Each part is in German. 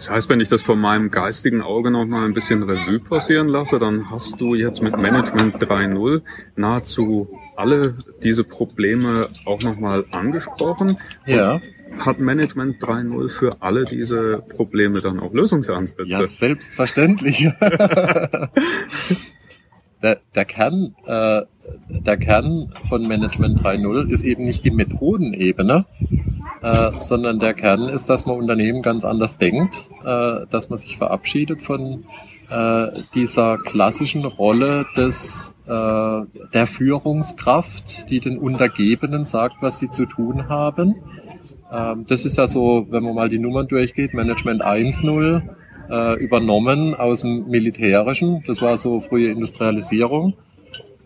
Das heißt, wenn ich das von meinem geistigen Auge noch mal ein bisschen Revue passieren lasse, dann hast du jetzt mit Management 3.0 nahezu alle diese Probleme auch noch mal angesprochen. Ja. Hat Management 3.0 für alle diese Probleme dann auch Lösungsansätze? Ja, selbstverständlich. der, der, Kern, äh, der Kern von Management 3.0 ist eben nicht die Methodenebene, äh, sondern der Kern ist, dass man Unternehmen ganz anders denkt, äh, dass man sich verabschiedet von äh, dieser klassischen Rolle des äh, der Führungskraft, die den Untergebenen sagt, was sie zu tun haben. Ähm, das ist ja so, wenn man mal die Nummern durchgeht, Management 1.0 äh, übernommen aus dem Militärischen. Das war so frühe Industrialisierung,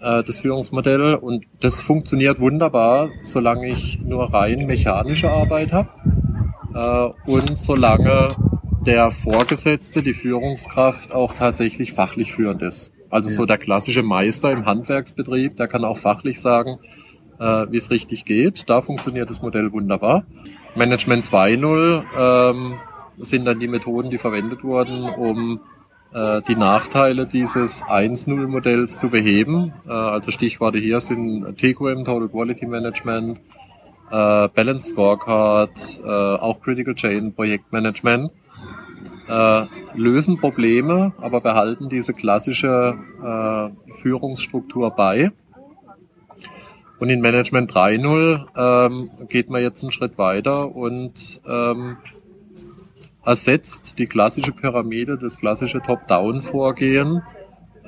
äh, das Führungsmodell. Und das funktioniert wunderbar, solange ich nur rein mechanische Arbeit habe äh, und solange der Vorgesetzte, die Führungskraft auch tatsächlich fachlich führend ist. Also so der klassische Meister im Handwerksbetrieb, der kann auch fachlich sagen, äh, wie es richtig geht. Da funktioniert das Modell wunderbar. Management 2.0 ähm, sind dann die Methoden, die verwendet wurden, um die Nachteile dieses 1.0-Modells zu beheben. Äh, also Stichworte hier sind TQM, Total Quality Management, äh, Balance Scorecard, äh, auch Critical Chain Projektmanagement. Äh, lösen Probleme, aber behalten diese klassische äh, Führungsstruktur bei. Und in Management 3.0 ähm, geht man jetzt einen Schritt weiter und ähm, ersetzt die klassische Pyramide, das klassische Top-Down-Vorgehen,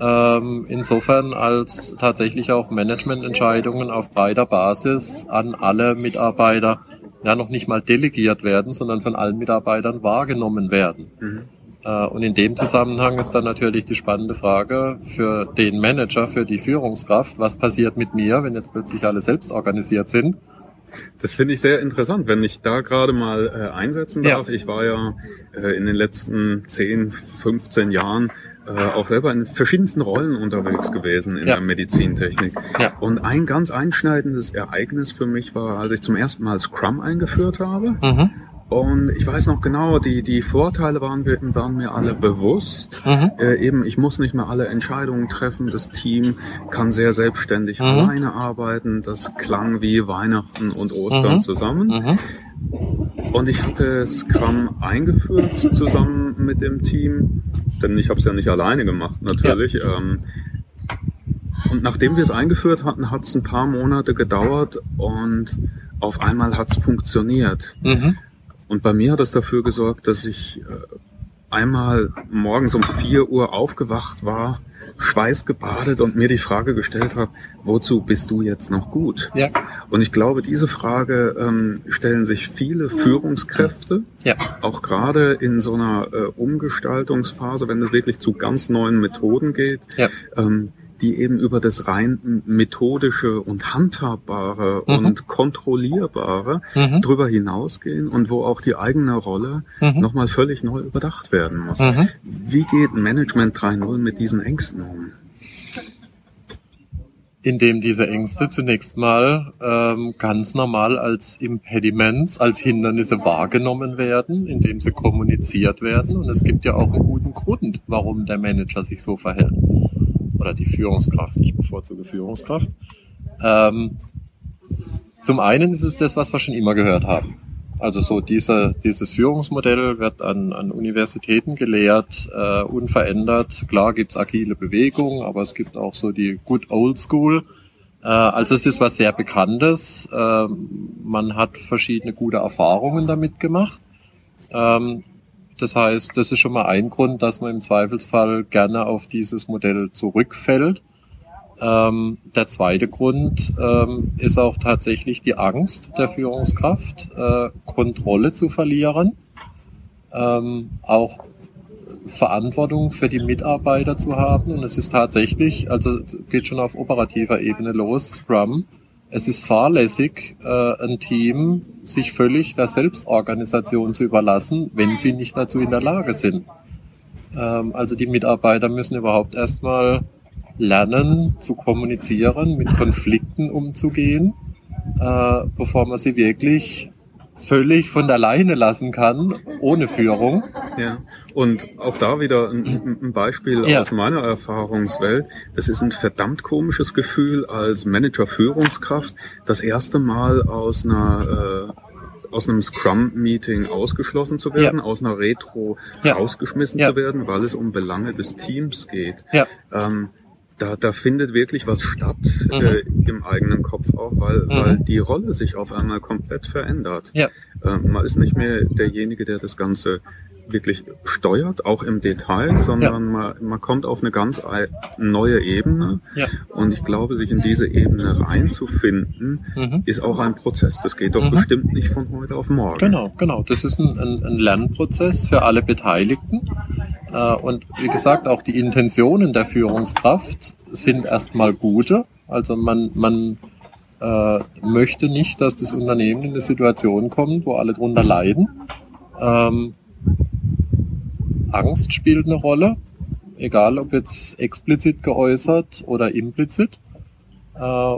ähm, insofern als tatsächlich auch Managemententscheidungen auf breiter Basis an alle Mitarbeiter ja noch nicht mal delegiert werden, sondern von allen Mitarbeitern wahrgenommen werden. Mhm. Äh, und in dem Zusammenhang ist dann natürlich die spannende Frage für den Manager, für die Führungskraft, was passiert mit mir, wenn jetzt plötzlich alle selbst organisiert sind das finde ich sehr interessant, wenn ich da gerade mal äh, einsetzen darf. Ja. Ich war ja äh, in den letzten 10, 15 Jahren äh, auch selber in verschiedensten Rollen unterwegs gewesen in ja. der Medizintechnik. Ja. Und ein ganz einschneidendes Ereignis für mich war, als ich zum ersten Mal Scrum eingeführt habe. Mhm. Und ich weiß noch genau, die, die Vorteile waren, waren mir alle bewusst. Mhm. Äh, eben, ich muss nicht mehr alle Entscheidungen treffen. Das Team kann sehr selbstständig mhm. alleine arbeiten. Das klang wie Weihnachten und Ostern mhm. zusammen. Mhm. Und ich hatte Scrum eingeführt zusammen mit dem Team, denn ich habe es ja nicht alleine gemacht, natürlich. Ja. Ähm, und nachdem wir es eingeführt hatten, hat es ein paar Monate gedauert und auf einmal hat es funktioniert. Mhm. Und bei mir hat das dafür gesorgt, dass ich äh, einmal morgens um vier Uhr aufgewacht war, schweißgebadet und mir die Frage gestellt habe, wozu bist du jetzt noch gut? Ja. Und ich glaube, diese Frage ähm, stellen sich viele Führungskräfte, ja. auch gerade in so einer äh, Umgestaltungsphase, wenn es wirklich zu ganz neuen Methoden geht. Ja. Ähm, die eben über das rein methodische und handhabbare mhm. und kontrollierbare mhm. drüber hinausgehen und wo auch die eigene Rolle mhm. nochmal völlig neu überdacht werden muss. Mhm. Wie geht Management 3.0 mit diesen Ängsten um? Indem diese Ängste zunächst mal ähm, ganz normal als Impediments, als Hindernisse wahrgenommen werden, indem sie kommuniziert werden. Und es gibt ja auch einen guten Grund, warum der Manager sich so verhält oder die Führungskraft. Ich bevorzuge Führungskraft. Ähm, zum einen ist es das, was wir schon immer gehört haben. Also so diese, dieses Führungsmodell wird an, an Universitäten gelehrt, äh, unverändert. Klar gibt's agile Bewegung, aber es gibt auch so die Good Old School. Äh, also es ist was sehr Bekanntes. Äh, man hat verschiedene gute Erfahrungen damit gemacht. Ähm, das heißt, das ist schon mal ein Grund, dass man im Zweifelsfall gerne auf dieses Modell zurückfällt. Ähm, der zweite Grund ähm, ist auch tatsächlich die Angst der Führungskraft, äh, Kontrolle zu verlieren, ähm, auch Verantwortung für die Mitarbeiter zu haben. Und es ist tatsächlich, also geht schon auf operativer Ebene los, Scrum es ist fahrlässig, äh, ein Team sich völlig der Selbstorganisation zu überlassen, wenn sie nicht dazu in der Lage sind. Ähm, also die Mitarbeiter müssen überhaupt erstmal lernen zu kommunizieren, mit Konflikten umzugehen, äh, bevor man sie wirklich völlig von der Leine lassen kann, ohne Führung. Ja, und auch da wieder ein, ein Beispiel ja. aus meiner Erfahrungswelt. Das ist ein verdammt komisches Gefühl als Manager-Führungskraft, das erste Mal aus einer äh, aus einem Scrum-Meeting ausgeschlossen zu werden, ja. aus einer Retro ja. rausgeschmissen zu werden, weil es um Belange des Teams geht. Ja. Ähm, da, da findet wirklich was statt mhm. äh, im eigenen Kopf auch, weil, mhm. weil die Rolle sich auf einmal komplett verändert. Ja. Ähm, man ist nicht mehr derjenige, der das Ganze wirklich steuert, auch im Detail, sondern ja. man, man kommt auf eine ganz neue Ebene. Ja. Und ich glaube, sich in diese Ebene reinzufinden, mhm. ist auch ein Prozess. Das geht doch mhm. bestimmt nicht von heute auf morgen. Genau, genau. Das ist ein, ein, ein Lernprozess für alle Beteiligten. Äh, und wie gesagt, auch die Intentionen der Führungskraft sind erstmal gute. Also man, man äh, möchte nicht, dass das Unternehmen in eine Situation kommt, wo alle drunter leiden. Ähm, Angst spielt eine Rolle, egal ob jetzt explizit geäußert oder implizit. Äh,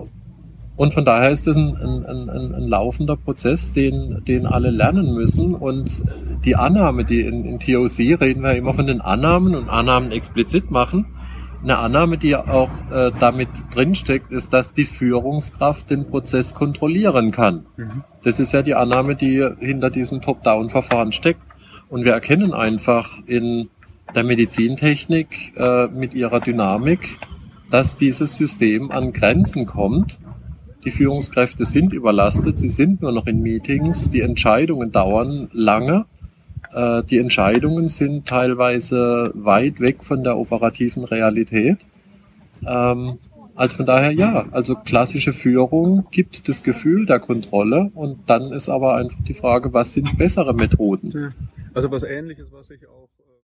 und von daher ist das ein, ein, ein, ein, laufender Prozess, den, den alle lernen müssen. Und die Annahme, die in, in TOC reden wir immer von den Annahmen und Annahmen explizit machen. Eine Annahme, die auch äh, damit drinsteckt, ist, dass die Führungskraft den Prozess kontrollieren kann. Mhm. Das ist ja die Annahme, die hinter diesem Top-Down-Verfahren steckt. Und wir erkennen einfach in der Medizintechnik äh, mit ihrer Dynamik, dass dieses System an Grenzen kommt die Führungskräfte sind überlastet, sie sind nur noch in Meetings, die Entscheidungen dauern lange. Äh, die Entscheidungen sind teilweise weit weg von der operativen Realität. Ähm, also von daher ja, also klassische Führung gibt das Gefühl der Kontrolle und dann ist aber einfach die Frage, was sind bessere Methoden? Also was ähnliches, was ich auch